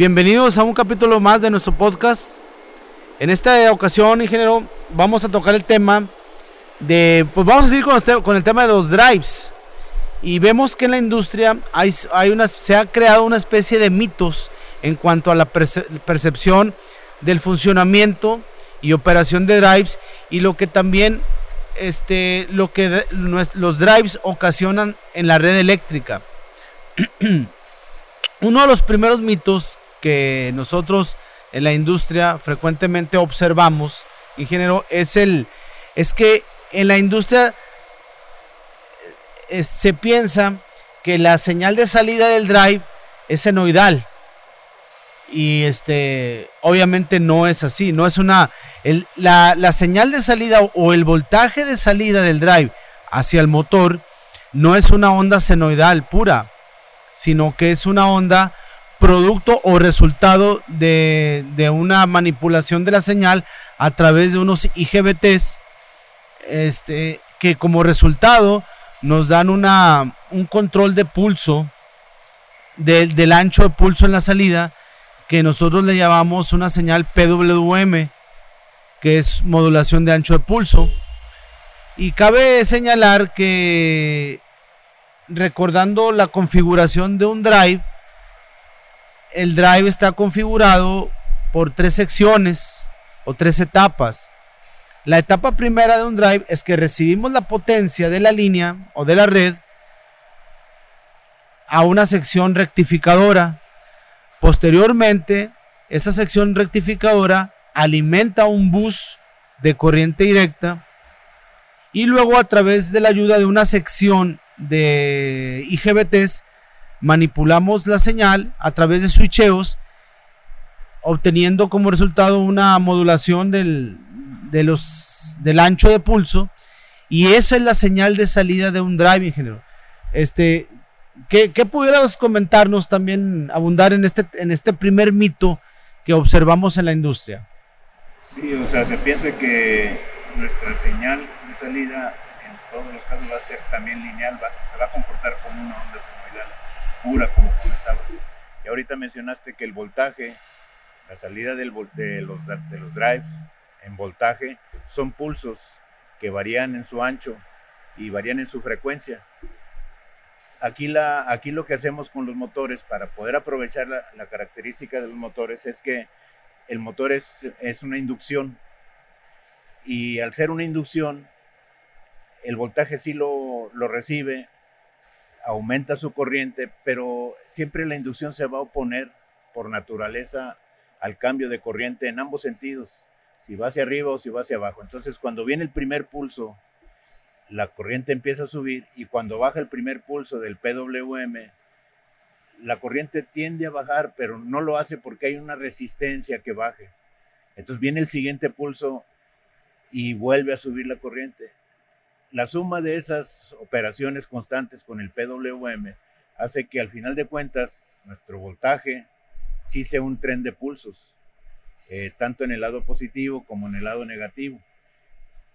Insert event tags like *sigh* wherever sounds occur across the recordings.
Bienvenidos a un capítulo más de nuestro podcast. En esta ocasión, ingeniero, vamos a tocar el tema de, pues vamos a seguir con, el tema de los drives. Y vemos que en la industria hay, hay una, se ha creado una especie de mitos en cuanto a la percepción del funcionamiento y operación de drives y lo que también este, lo que los drives ocasionan en la red eléctrica. *clears throat* Uno de los primeros mitos que nosotros en la industria frecuentemente observamos, ingeniero, es el es que en la industria eh, se piensa que la señal de salida del drive es senoidal. Y este, obviamente no es así, no es una, la, la señal de salida o el voltaje de salida del drive hacia el motor no es una onda senoidal pura, sino que es una onda producto o resultado de, una manipulación de la señal a través de unos IGBTs, este, que como resultado nos dan una, un control de pulso del ancho de pulso en la salida, que nosotros le llamamos una señal PWM, que es modulación de ancho de pulso. Y cabe señalar que recordando la configuración de un drive, el drive está configurado por tres secciones o tres etapas. La etapa primera de un drive es que recibimos la potencia de la línea o de la red a una sección rectificadora. Posteriormente, esa sección rectificadora alimenta un bus de corriente directa y luego a través de la ayuda de una sección de IGBTs manipulamos la señal a través de switcheos, obteniendo como resultado una modulación del, de los, del ancho de pulso. Y esa es la señal de salida de un drive, ingeniero. Este, ¿qué, ¿Qué pudieras comentarnos también, abundar en este, en este primer mito que observamos en la industria? Sí, o sea, se piensa que nuestra señal de salida en todos los casos va a ser también lineal, va, se va a comportar como una pura, como comentabas. Y ahorita mencionaste que el voltaje, la salida del, de, los, de los drives en voltaje, son pulsos que varían en su ancho y varían en su frecuencia. Aquí, la, aquí lo que hacemos con los motores para poder aprovechar la, la característica de los motores es que el motor es, es una inducción y al ser una inducción, el voltaje sí lo, lo recibe, aumenta su corriente, pero siempre la inducción se va a oponer por naturaleza al cambio de corriente en ambos sentidos, si va hacia arriba o si va hacia abajo. Entonces, cuando viene el primer pulso, la corriente empieza a subir y cuando baja el primer pulso del PWM, la corriente tiende a bajar, pero no lo hace porque hay una resistencia que baje. Entonces viene el siguiente pulso y vuelve a subir la corriente la suma de esas operaciones constantes con el PWM hace que al final de cuentas nuestro voltaje sí sea un tren de pulsos, eh, tanto en el lado positivo como en el lado negativo.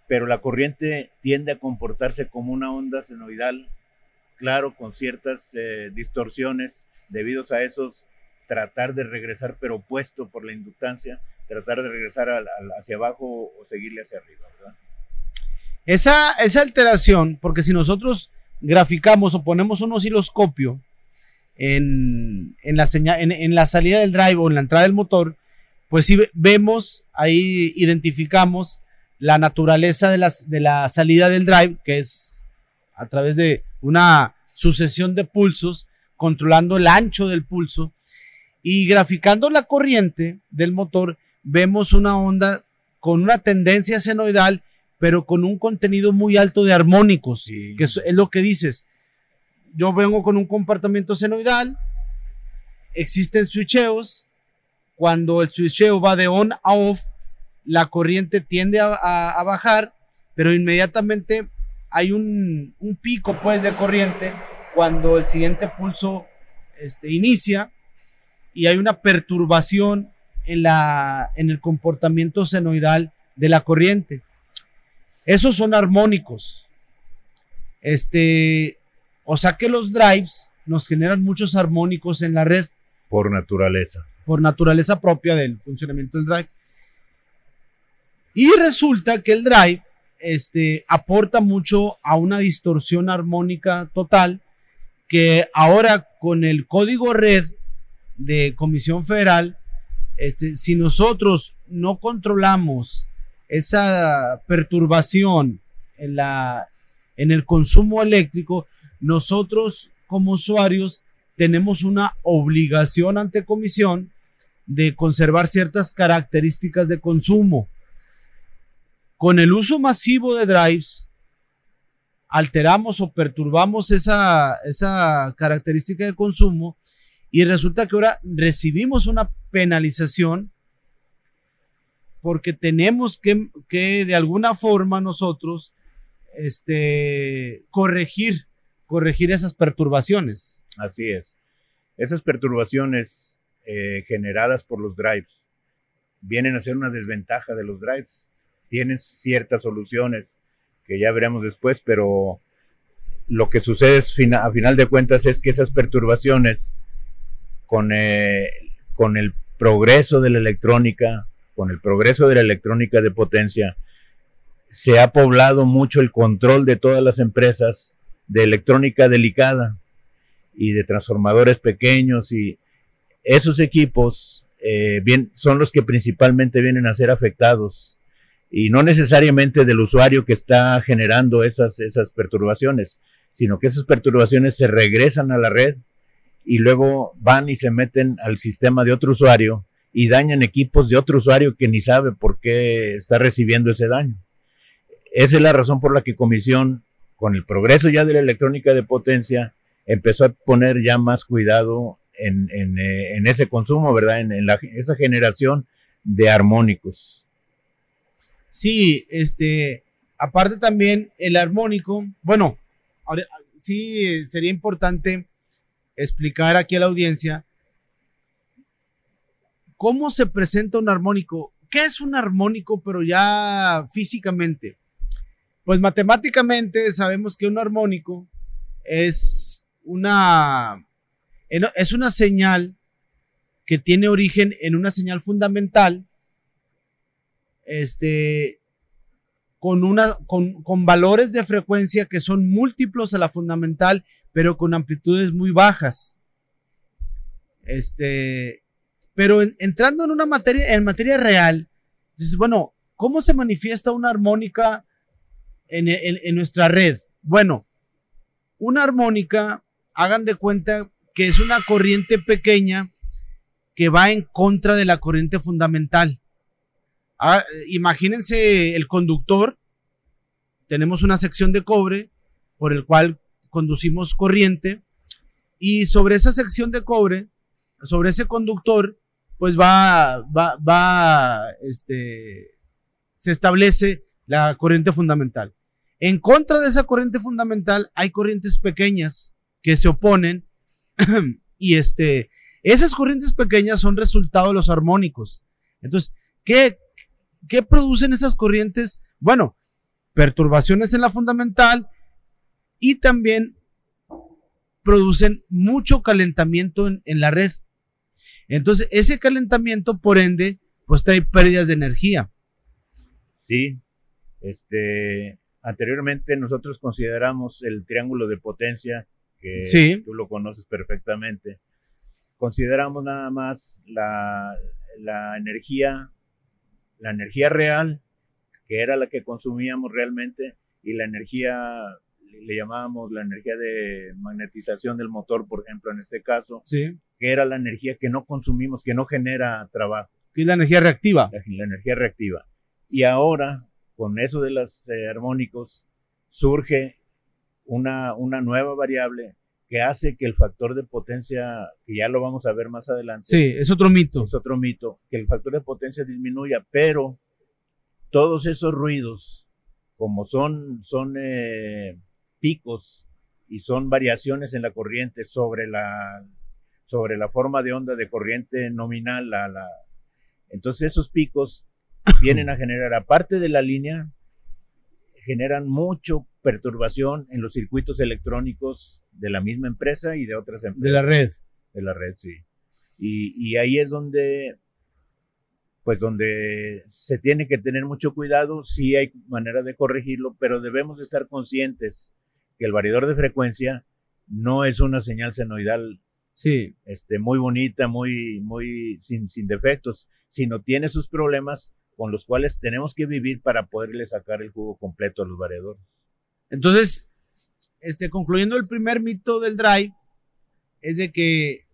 Pero la corriente tiende a comportarse como una onda senoidal, claro, con ciertas eh, distorsiones debidos a esos tratar de regresar, pero opuesto por la inductancia, tratar de regresar hacia abajo o seguirle hacia arriba. Esa, esa alteración, porque si nosotros graficamos o ponemos un osciloscopio en, en la señal, en, la salida del drive o en la entrada del motor, pues si vemos, ahí identificamos la naturaleza de, las, de la salida del drive, que es a través de una sucesión de pulsos, controlando el ancho del pulso, y graficando la corriente del motor, vemos una onda con una tendencia senoidal pero con un contenido muy alto de armónicos, que es, lo que dices. Yo vengo con un comportamiento senoidal, existen switcheos, cuando el switcheo va de on a off, la corriente tiende a, bajar, pero inmediatamente hay un, pico pues de corriente cuando el siguiente pulso este, inicia y hay una perturbación en, la, en el comportamiento senoidal de la corriente. Esos son armónicos. Este, o sea que los drives nos generan muchos armónicos en la red. Por naturaleza. Por naturaleza propia del funcionamiento del drive. Y resulta que el drive este, aporta mucho a una distorsión armónica total que ahora con el código red de Comisión Federal, este, si nosotros no controlamos esa perturbación en, la, en el consumo eléctrico, nosotros como usuarios tenemos una obligación ante comisión de conservar ciertas características de consumo. Con el uso masivo de drives, alteramos o perturbamos esa, esa característica de consumo y resulta que ahora recibimos una penalización porque tenemos que, que de alguna forma nosotros este, corregir, corregir esas perturbaciones. Así es. Esas perturbaciones eh, generadas por los drives vienen a ser una desventaja de los drives. Tienen ciertas soluciones que ya veremos después, pero lo que sucede a final de cuentas es que esas perturbaciones con, eh, con el progreso de la electrónica, con el progreso de la electrónica de potencia, se ha poblado mucho el control de todas las empresas de electrónica delicada y de transformadores pequeños y esos equipos eh, bien, son los que principalmente vienen a ser afectados y no necesariamente del usuario que está generando esas, esas perturbaciones, sino que esas perturbaciones se regresan a la red y luego van y se meten al sistema de otro usuario y dañan equipos de otro usuario que ni sabe por qué está recibiendo ese daño. Esa es la razón por la que Comisión, con el progreso ya de la electrónica de potencia, empezó a poner ya más cuidado en, eh, ese consumo, ¿verdad? En, esa generación de armónicos. Sí, este, aparte también el armónico, bueno, sí sería importante explicar aquí a la audiencia cómo se presenta un armónico. ¿Qué es un armónico, pero ya físicamente? Pues matemáticamente sabemos que un armónico es una, es una señal que tiene origen en una señal fundamental, este, con, una, con, con valores de frecuencia que son múltiplos a la fundamental, pero con amplitudes muy bajas. Este, pero entrando en una materia, en materia real, dices, bueno, ¿cómo se manifiesta una armónica en, nuestra red? Bueno, una armónica, hagan de cuenta que es una corriente pequeña que va en contra de la corriente fundamental. Ah, imagínense el conductor, tenemos una sección de cobre por el cual conducimos corriente y sobre esa sección de cobre, sobre ese conductor, pues va, va, va, este, se establece la corriente fundamental. En contra de esa corriente fundamental hay corrientes pequeñas que se oponen *clears throat* y este, esas corrientes pequeñas son resultado de los armónicos. Entonces, ¿qué, ¿Qué producen esas corrientes? Bueno, perturbaciones en la fundamental y también producen mucho calentamiento en, la red. Entonces, ese calentamiento, por ende, pues trae pérdidas de energía. Sí, este, anteriormente nosotros consideramos el triángulo de potencia, que tú lo conoces perfectamente. Consideramos nada más la, la energía la energía real, que era la que consumíamos realmente, y la energía, le llamábamos la energía de magnetización del motor, por ejemplo, en este caso, sí. que era la energía que no consumimos, que no genera trabajo. Que es la energía reactiva. La, energía reactiva. Y ahora, con eso de los eh, armónicos, surge una, una nueva variable que hace que el factor de potencia, que ya lo vamos a ver más adelante. Sí, es otro mito. Es otro mito, que el factor de potencia disminuya, pero todos esos ruidos, como son, son eh, picos y son variaciones en la corriente sobre la, sobre la forma de onda de corriente nominal, la, la, entonces esos picos *coughs* vienen a generar, aparte de la línea, generan mucho perturbación en los circuitos electrónicos de la misma empresa y de otras empresas. De la red. De la red, sí. Y, ahí es donde, pues donde se tiene que tener mucho cuidado, sí hay manera de corregirlo, pero debemos estar conscientes que el variador de frecuencia no es una señal senoidal sí. este, muy bonita, muy, muy sin, sin defectos, sino tiene sus problemas con los cuales tenemos que vivir para poderle sacar el jugo completo a los variadores. Entonces, este, concluyendo el primer mito del drive, es de que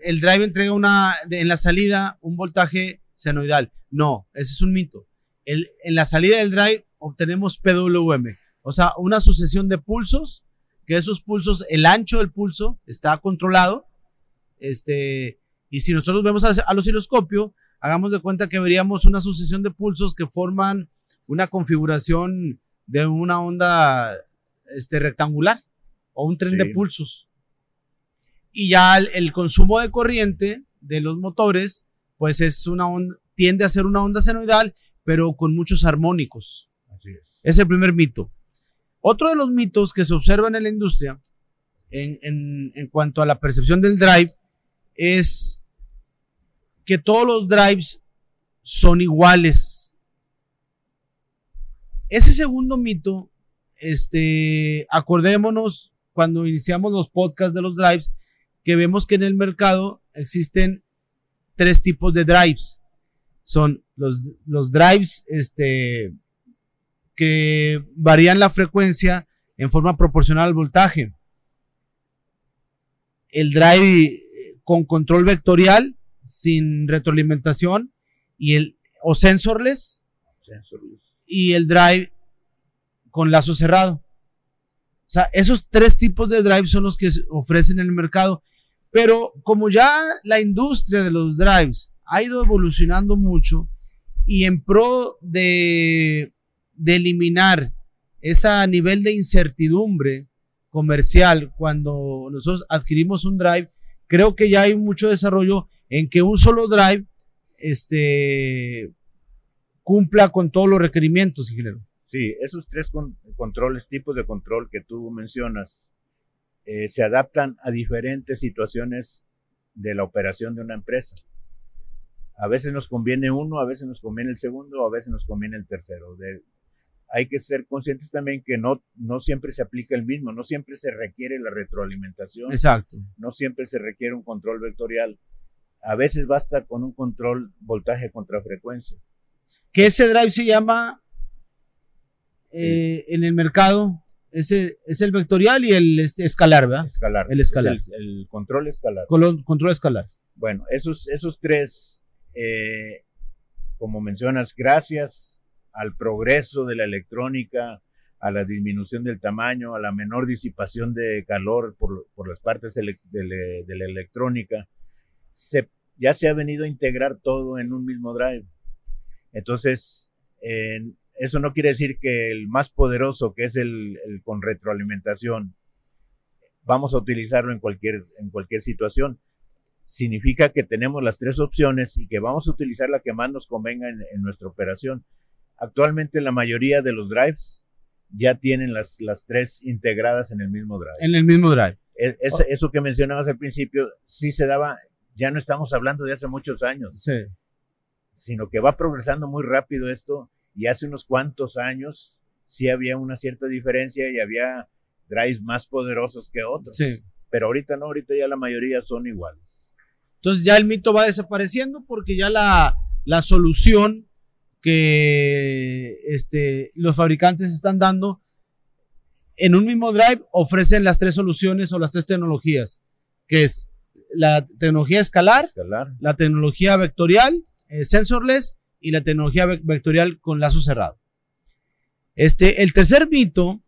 el drive entrega una, en la salida un voltaje senoidal. No, ese es un mito. El, en la salida del drive obtenemos PWM, o sea, una sucesión de pulsos, que esos pulsos, el ancho del pulso está controlado. Este, y si nosotros vemos al osciloscopio, hagamos de cuenta que veríamos una sucesión de pulsos que forman una configuración de una onda este, rectangular o un tren de pulsos. Y ya el, consumo de corriente de los motores, pues es una tiende a ser una onda senoidal, pero con muchos armónicos. Así es. Es el primer mito. Otro de los mitos que se observan en la industria en, en cuanto a la percepción del drive es que todos los drives son iguales. Ese segundo mito, este, acordémonos cuando iniciamos los podcasts de los drives, que vemos que en el mercado existen tres tipos de drives. Son los, los drives, este, que varían la frecuencia en forma proporcional al voltaje. El drive con control vectorial, sin retroalimentación y el o sensorless, y el drive con lazo cerrado. O sea, esos tres tipos de drive son los que ofrecen en el mercado. Pero como ya la industria de los drives ha ido evolucionando mucho y en pro de, de eliminar ese nivel de incertidumbre comercial cuando nosotros adquirimos un drive, creo que ya hay mucho desarrollo en que un solo drive este, cumpla con todos los requerimientos, ingeniero. Sí, esos tres controles, tipos de control que tú mencionas, eh, se adaptan a diferentes situaciones de la operación de una empresa. A veces nos conviene uno, a veces nos conviene el segundo, a veces nos conviene el tercero. Hay que ser conscientes también que no, no siempre se aplica el mismo, no siempre se requiere la retroalimentación. Exacto. No siempre se requiere un control vectorial a veces basta con un control voltaje contra frecuencia. Que ese drive se llama eh, en el mercado, ese es el vectorial y el este, escalar, ¿verdad? Escalar. El escalar. El, control escalar. control escalar. Bueno, esos, esos tres, eh, como mencionas, gracias al progreso de la electrónica, a la disminución del tamaño, a la menor disipación de calor por, las partes de, la electrónica, se, ya se ha venido a integrar todo en un mismo drive. Entonces, eso no quiere decir que el más poderoso, que es el, con retroalimentación, vamos a utilizarlo en cualquier, en cualquier situación. Significa que tenemos las tres opciones y que vamos a utilizar la que más nos convenga en, nuestra operación. Actualmente la mayoría de los drives ya tienen las, las tres integradas en el mismo drive. En el mismo drive. E, eso que mencionabas al principio, sí se daba ya no estamos hablando de hace muchos años, sí. sino que va progresando muy rápido esto y hace unos cuantos años sí había una cierta diferencia y había drives más poderosos que otros. Sí. Pero ahorita no, ahorita ya la mayoría son iguales. Entonces ya el mito va desapareciendo porque ya la, la solución que este, los fabricantes están dando en un mismo drive ofrecen las tres soluciones o las tres tecnologías, que es la tecnología escalar, la tecnología vectorial, eh, sensorless y la tecnología vectorial con lazo cerrado. Este, el tercer mito,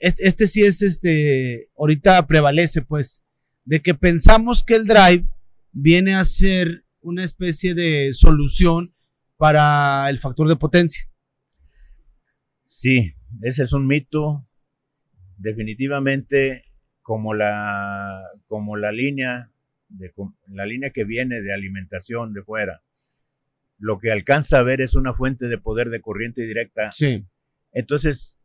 este, este, sí es este, ahorita prevalece pues, de que pensamos que el drive viene a ser una especie de solución para el factor de potencia. Sí, ese es un mito. Definitivamente como la, como la línea, de, la línea que viene de alimentación de fuera, lo que alcanza a ver es una fuente de poder de corriente directa. Sí. Entonces,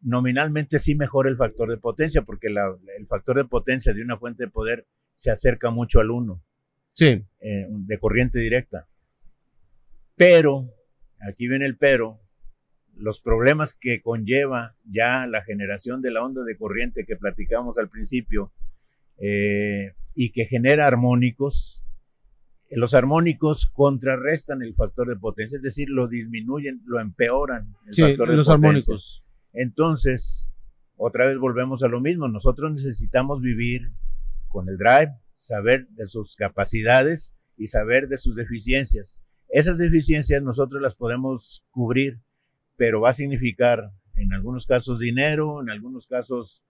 nominalmente sí mejora el factor de potencia, porque el factor de potencia de una fuente de poder se acerca mucho al 1 Sí. eh, de corriente directa. Pero, aquí viene el pero, los problemas que conlleva ya la generación de la onda de corriente que platicamos al principio eh, y que genera armónicos, los armónicos contrarrestan el factor de potencia, es decir, lo disminuyen, lo empeoran. El Sí, factor de los potencia. armónicos. Entonces, otra vez volvemos a lo mismo. Nosotros necesitamos vivir con el drive, saber de sus capacidades y saber de sus deficiencias. Esas deficiencias nosotros las podemos cubrir, pero va a significar en algunos casos dinero, en algunos casos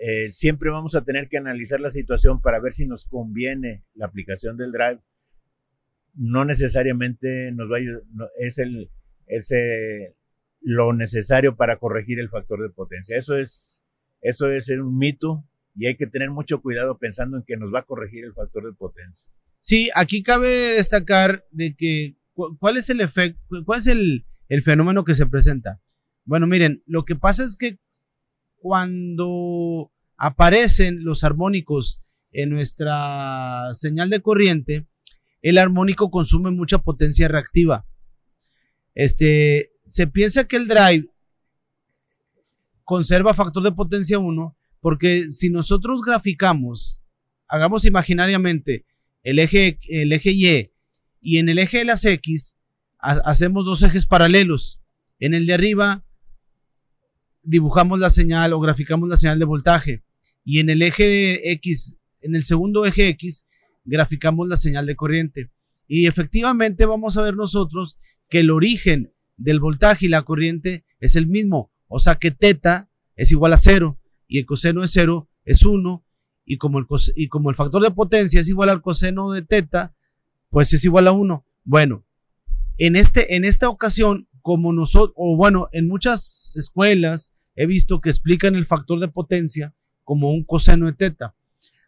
eh, siempre vamos a tener que analizar la situación para ver si nos conviene la aplicación del drive. No necesariamente nos va a ayudar, es el, es eh, lo necesario para corregir el factor de potencia. Eso es, eso es un mito y hay que tener mucho cuidado pensando en que nos va a corregir el factor de potencia. Sí, aquí cabe destacar de que cu- cuál es el efecto, cuál es el fenómeno que se presenta. Bueno, miren, lo que pasa es que cuando aparecen los armónicos en nuestra señal de corriente, el armónico consume mucha potencia reactiva. Este, se piensa que el drive conserva factor de potencia 1 porque si nosotros graficamos, hagamos imaginariamente el eje, el eje Y y en el eje de las X ha- hacemos dos ejes paralelos. En el de arriba dibujamos la señal o graficamos la señal de voltaje y en el eje de X, en el segundo eje X, graficamos la señal de corriente. Y efectivamente vamos a ver nosotros que el origen del voltaje y la corriente es el mismo, o sea que teta es igual a cero y el coseno de cero es 1 y como el, cos- y como el factor de potencia es igual al coseno de teta, pues es igual a 1. Bueno, en, este, en esta ocasión, como nosotros, o bueno, en muchas escuelas he visto que explican el factor de potencia como un coseno de teta.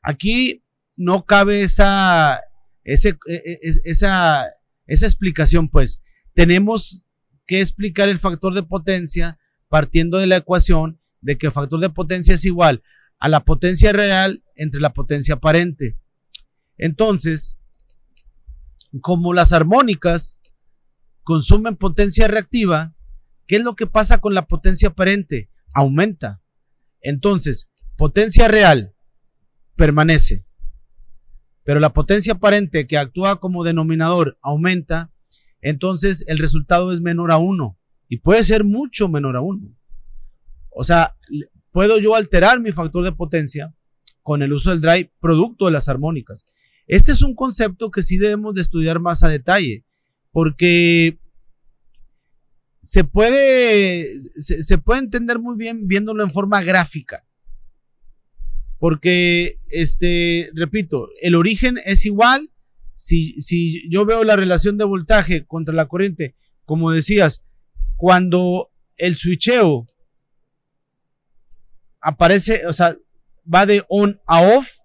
Aquí no cabe esa, e- e- es- esa, esa explicación, pues. Tenemos que explicar el factor de potencia partiendo de la ecuación de que el factor de potencia es igual a la potencia real entre la potencia aparente. Entonces, como las armónicas consumen potencia reactiva, ¿qué es lo que pasa con la potencia aparente? Aumenta. Entonces, potencia real permanece, pero la potencia aparente que actúa como denominador aumenta, entonces el resultado es menor a 1 y puede ser mucho menor a 1. O sea, puedo yo alterar mi factor de potencia con el uso del drive producto de las armónicas. Este es un concepto que sí debemos de estudiar más a detalle, porque se puede, se, se puede entender muy bien viéndolo en forma gráfica. Porque, este, repito, el origen es igual. Si, si yo veo la relación de voltaje contra la corriente, como decías, cuando el switcheo aparece, o sea, va de on a off,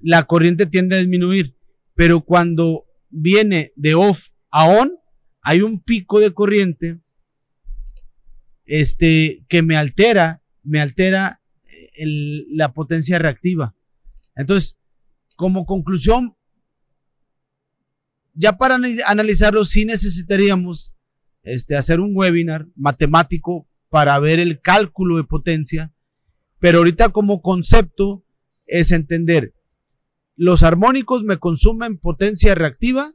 la corriente tiende a disminuir. Pero cuando viene de off a on, hay un pico de corriente este, que me altera, me altera el- la potencia reactiva. Entonces, como conclusión, ya para anali- analizarlo, sí necesitaríamos este, hacer un webinar matemático para ver el cálculo de potencia, pero ahorita como concepto es entender, los armónicos me consumen potencia reactiva,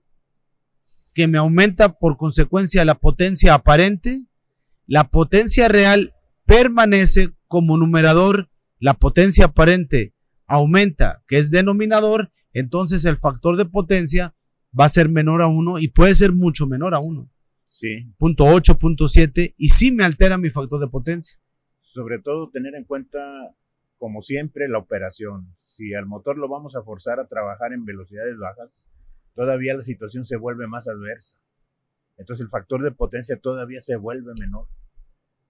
que me aumenta por consecuencia la potencia aparente, la potencia real permanece como numerador, la potencia aparente aumenta, que es denominador, entonces el factor de potencia va a ser menor a 1 y puede ser mucho menor a 1. Sí, Punto 8, punto 7, y sí me altera mi factor de potencia. sobre todo tener en cuenta, como siempre, la operación. Si al motor lo vamos a forzar a trabajar en velocidades bajas, todavía la situación se vuelve más adversa. Entonces el factor de potencia todavía se vuelve menor,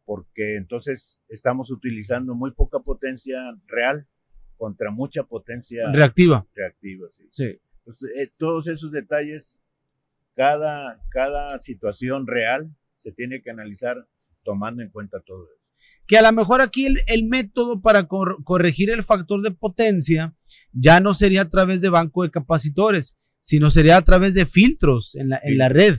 porque entonces estamos utilizando muy poca potencia real contra mucha potencia Reactiva. reactiva. sí. Sí. Entonces, eh, todos esos detalles, cada, cada situación real se tiene que analizar tomando en cuenta todo eso. Que a lo mejor aquí el, método para corregir el factor de potencia ya no sería a través de banco de capacitores, sino sería a través de filtros en la, en la red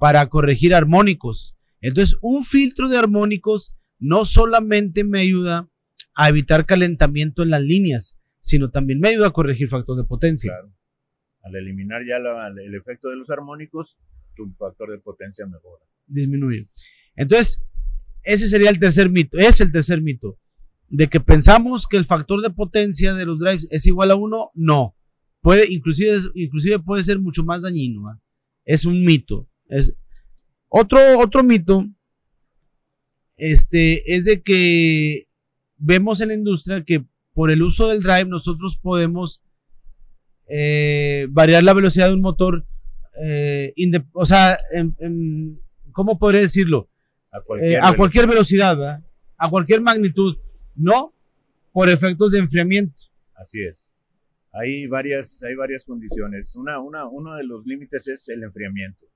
para corregir armónicos. Entonces, un filtro de armónicos no solamente me ayuda a evitar calentamiento en las líneas, sino también me ayuda a corregir factor de potencia. Al eliminar ya el efecto de los armónicos, tu factor de potencia mejora. Disminuye. Entonces, ese sería el tercer mito. Es el tercer mito. De que pensamos que el factor de potencia de los drives es igual a uno, no. Puede, inclusive, inclusive puede ser mucho más dañino. Es un mito. Es otro, otro mito. Este es de que vemos en la industria que por el uso del drive nosotros podemos eh, variar la velocidad de un motor, eh, o sea, ¿cómo podría decirlo? A cualquier, velocidad, a cualquier magnitud, no por efectos de enfriamiento. Así es. Hay varias, hay varias condiciones. Una, una, uno de los límites es el enfriamiento.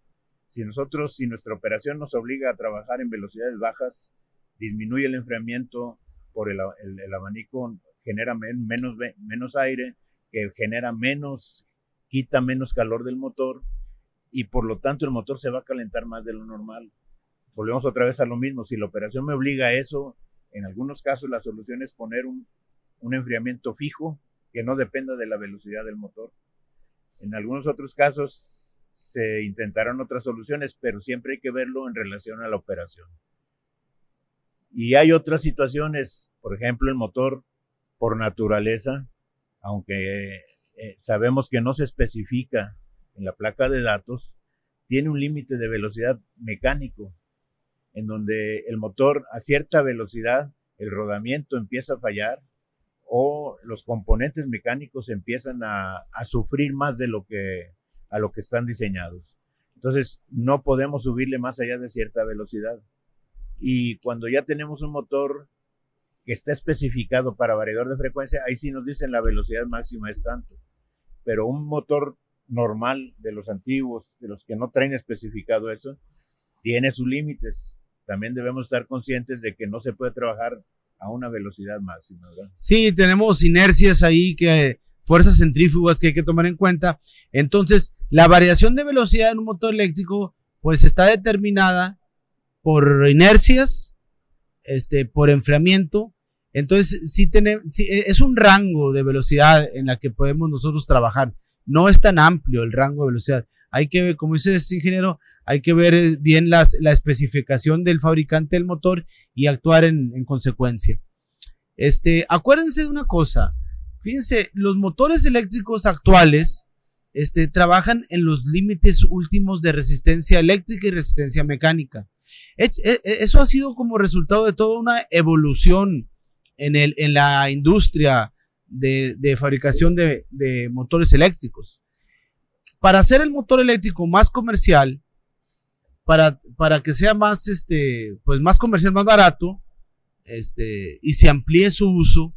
Si nosotros, si nuestra operación nos obliga a trabajar en velocidades bajas, disminuye el enfriamiento por el, el abanico, genera menos, menos aire, que genera menos, quita menos calor del motor y por lo tanto el motor se va a calentar más de lo normal. Volvemos otra vez a lo mismo, si la operación me obliga a eso, en algunos casos la solución es poner un, un enfriamiento fijo que no dependa de la velocidad del motor. En algunos otros casos se intentaron otras soluciones, pero siempre hay que verlo en relación a la operación. Y hay otras situaciones, por ejemplo, el motor por naturaleza, aunque eh, sabemos que no se especifica en la placa de datos, tiene un límite de velocidad mecánico, en donde el motor a cierta velocidad, el rodamiento empieza a fallar o los componentes mecánicos empiezan a, a sufrir más de lo que a lo que están diseñados. Entonces, no podemos subirle más allá de cierta velocidad. Y cuando ya tenemos un motor que está especificado para variador de frecuencia, ahí sí nos dicen la velocidad máxima es tanto. Pero un motor normal de los antiguos, de los que no traen especificado eso, tiene sus límites. También debemos estar conscientes de que no se puede trabajar a una velocidad máxima. ¿verdad? Sí, tenemos inercias ahí que fuerzas centrífugas que hay que tomar en cuenta. Entonces, la variación de velocidad en un motor eléctrico pues está determinada por inercias, este, por enfriamiento entonces, sí, tenemos, e, es un rango de velocidad en la que podemos nosotros trabajar. No es tan amplio el rango de velocidad. Hay que ver, como dice este ingeniero, hay que ver eh, bien las, la especificación del fabricante del motor y actuar en, en consecuencia. Este, acuérdense de una cosa. Fíjense, los motores eléctricos actuales este, trabajan en los límites últimos de resistencia eléctrica y resistencia mecánica. Eso ha sido como resultado de toda una evolución en, el, en la industria de, fabricación de, motores eléctricos. Para hacer el motor eléctrico más comercial, para, para que sea más, este, pues más comercial, más barato, este, y se amplíe su uso,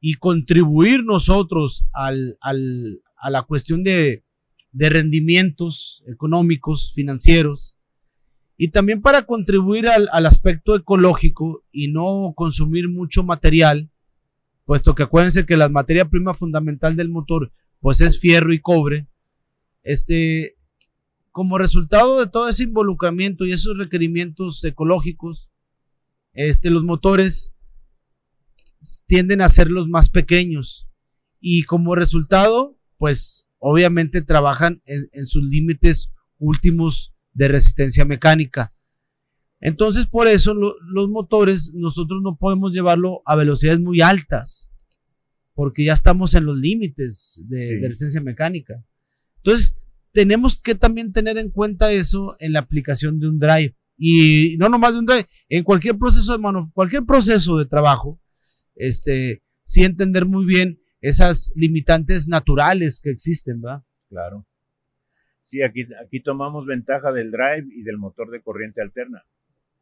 y contribuir nosotros al, al, a la cuestión de, de rendimientos económicos, financieros, y también para contribuir al, aspecto ecológico y no consumir mucho material, puesto que acuérdense que la materia prima fundamental del motor pues es fierro y cobre, este, como resultado de todo ese involucramiento y esos requerimientos ecológicos, este, los motores tienden a ser los más pequeños y como resultado, pues obviamente trabajan en, en sus límites últimos de resistencia mecánica. Entonces, por eso los motores nosotros no podemos llevarlo a velocidades muy altas, porque ya estamos en los límites de, resistencia mecánica. Entonces, tenemos que también tener en cuenta eso en la aplicación de un drive. Y no nomás de un drive, en cualquier proceso de mano, cualquier proceso de trabajo, este, sí entender muy bien esas limitantes naturales que existen, ¿verdad? Claro. Sí, aquí, aquí tomamos ventaja del drive y del motor de corriente alterna,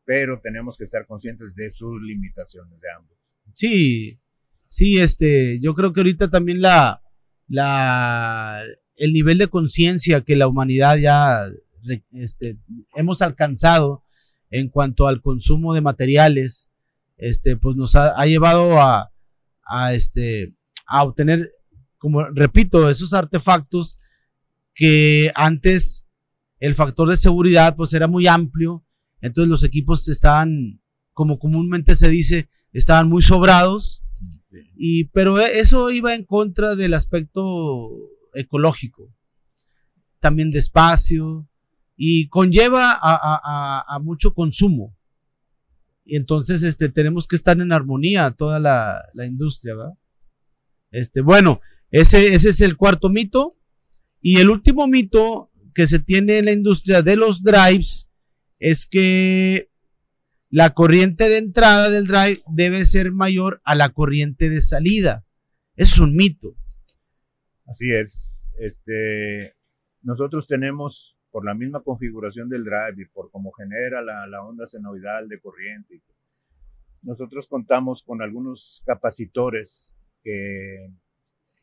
pero tenemos que estar conscientes de sus limitaciones de ambos. Sí, sí, este, yo creo que ahorita también la, la, el nivel de conciencia que la humanidad ya este, hemos alcanzado en cuanto al consumo de materiales, este, pues nos ha, llevado a, a, este, a obtener, como repito, esos artefactos que antes el factor de seguridad pues era muy amplio, entonces los equipos estaban, como comúnmente se dice, estaban muy sobrados, y, pero eso iba en contra del aspecto ecológico, también de espacio, y conlleva a, mucho consumo. Y entonces este, tenemos que estar en armonía toda la, industria, ¿verdad? Este, bueno, ese, ese es el cuarto mito. Y el último mito que se tiene en la industria de los drives es que la corriente de entrada del drive debe ser mayor a la corriente de salida. es un mito. Así es. Este, nosotros tenemos, por la misma configuración del drive y por cómo genera la, la onda senoidal de corriente, nosotros contamos con algunos capacitores que,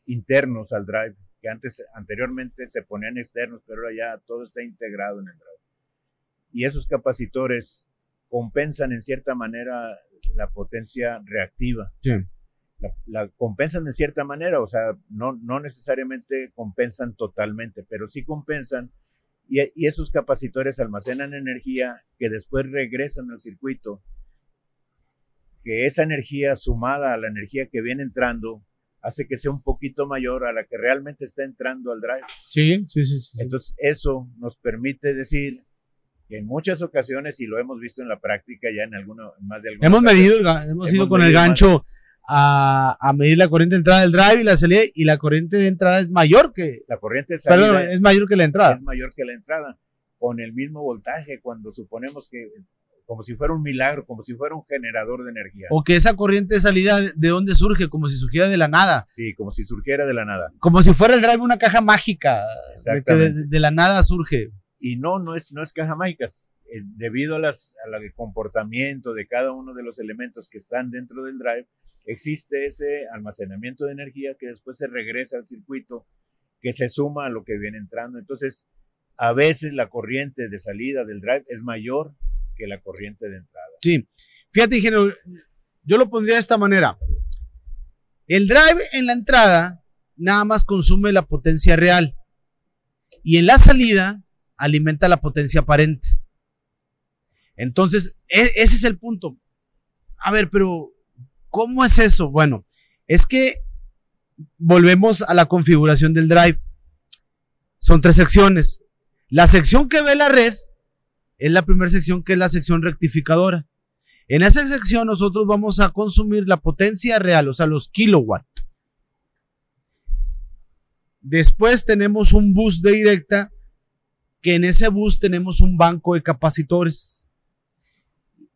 internos al drive antes, anteriormente se ponían externos, pero ahora ya todo está integrado en el drive. Y esos capacitores compensan en cierta manera la potencia reactiva. La, compensan de cierta manera, o sea, no, no necesariamente compensan totalmente, pero sí compensan y, y, esos capacitores almacenan energía que después regresan al circuito, que esa energía sumada a la energía que viene entrando hace que sea un poquito mayor a la que realmente está entrando al drive. Sí, sí, sí. sí. Entonces, eso nos permite decir que en muchas ocasiones, y lo hemos visto en la práctica ya en alguno, más de Hemos medido, hemos, ido con el gancho a, a, medir la corriente de entrada del drive y la salida, y la corriente de entrada es mayor que. La corriente de salida. Perdón, es mayor que la entrada. Es mayor que la entrada. Con el mismo voltaje, cuando suponemos que como si fuera un milagro, como si fuera un generador de energía. O que esa corriente de salida, ¿de dónde surge? Como si surgiera de la nada. Sí, como si surgiera de la nada. Como si fuera el drive una caja mágica, de que de, la nada surge. Y no, no es, no es caja mágica. Eh, debido a las, al comportamiento de cada uno de los elementos que están dentro del drive, existe ese almacenamiento de energía que después se regresa al circuito, que se suma a lo que viene entrando. Entonces, a veces la corriente de salida del drive es mayor que la corriente de entrada. Sí, fíjate, ingeniero, yo lo pondría de esta manera. El drive en la entrada nada más consume la potencia real y en la salida alimenta la potencia aparente. Entonces, e, ese es el punto. A ver, pero ¿cómo es eso? Bueno, es que volvemos a la configuración del drive. Son tres secciones. La sección que ve la red es la primera sección que es la sección rectificadora. En esa sección nosotros vamos a consumir la potencia real, o sea, los kilowatts. Después tenemos un bus de directa, que en ese bus tenemos un banco de capacitores.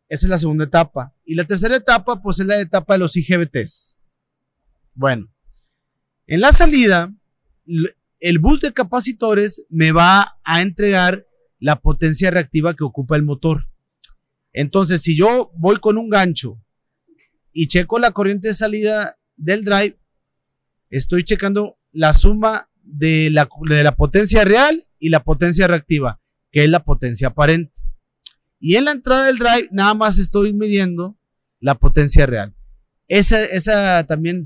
Esa es la segunda etapa. Y la tercera etapa, pues es la etapa de los IGBTs. Bueno, en la salida, el bus de capacitores me va a entregar la potencia reactiva que ocupa el motor. Entonces, si yo voy con un gancho y checo la corriente de salida del drive, estoy checando la suma de la, de la potencia real y la potencia reactiva, que es la potencia aparente. Y en la entrada del drive, nada más estoy midiendo la potencia real. Esa, esa también,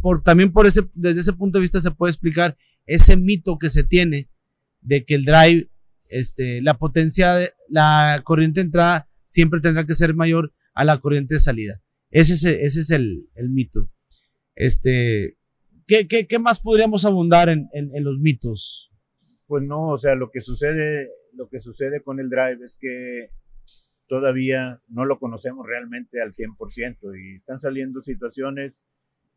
por, también por ese, desde ese punto de vista se puede explicar ese mito que se tiene de que el drive este, la potencia, de, la corriente de entrada siempre tendrá que ser mayor a la corriente de salida. Ese es, ese es el, mito. Este, ¿qué, qué, más podríamos abundar en, en, los mitos? Pues no, o sea, lo que sucede, lo que sucede con el drive es que todavía no lo conocemos realmente al 100% y están saliendo situaciones.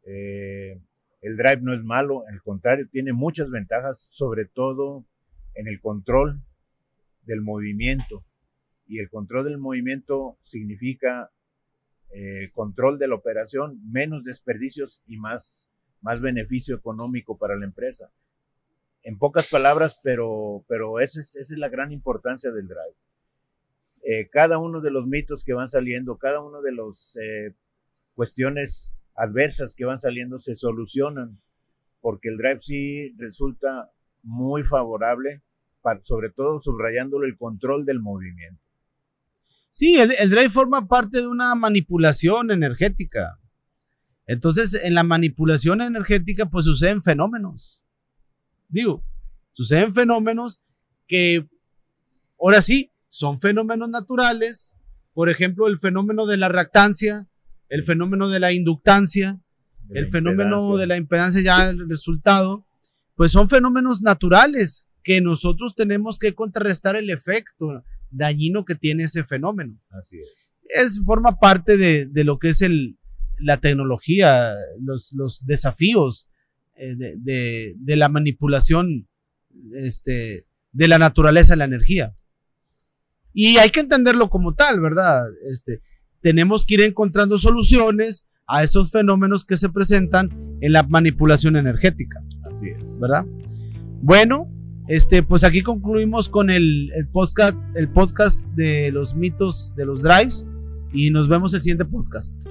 Eh, el drive no es malo, al contrario, tiene muchas ventajas, sobre todo en el control del movimiento. Y el control del movimiento significa eh, control de la operación, menos desperdicios y más, más beneficio económico para la empresa. En pocas palabras, pero, pero esa, es, esa es la gran importancia del drive. Eh, cada uno de los mitos que van saliendo, cada uno de las eh, cuestiones adversas que van saliendo se solucionan, porque el drive sí resulta muy favorable sobre todo subrayándolo el control del movimiento. Sí, el, el drive forma parte de una manipulación energética. Entonces, en la manipulación energética, pues suceden fenómenos. Digo, suceden fenómenos que, ahora sí, son fenómenos naturales. Por ejemplo, el fenómeno de la reactancia, el fenómeno de la inductancia, De el la fenómeno de la impedancia, ya el resultado, pues son fenómenos naturales que nosotros tenemos que contrarrestar el efecto dañino que tiene ese fenómeno. Así es. Es, forma parte de, de lo que es el, la tecnología, los, los desafíos eh, de, de- de la manipulación este, de la naturaleza de la energía. Y hay que entenderlo como tal, ¿verdad? Este, tenemos que ir encontrando soluciones a esos fenómenos que se presentan en la manipulación energética. Así es. ¿verdad? Bueno, este, pues aquí concluimos con el, el podcast, el podcast de los mitos de los drives y nos vemos el siguiente podcast.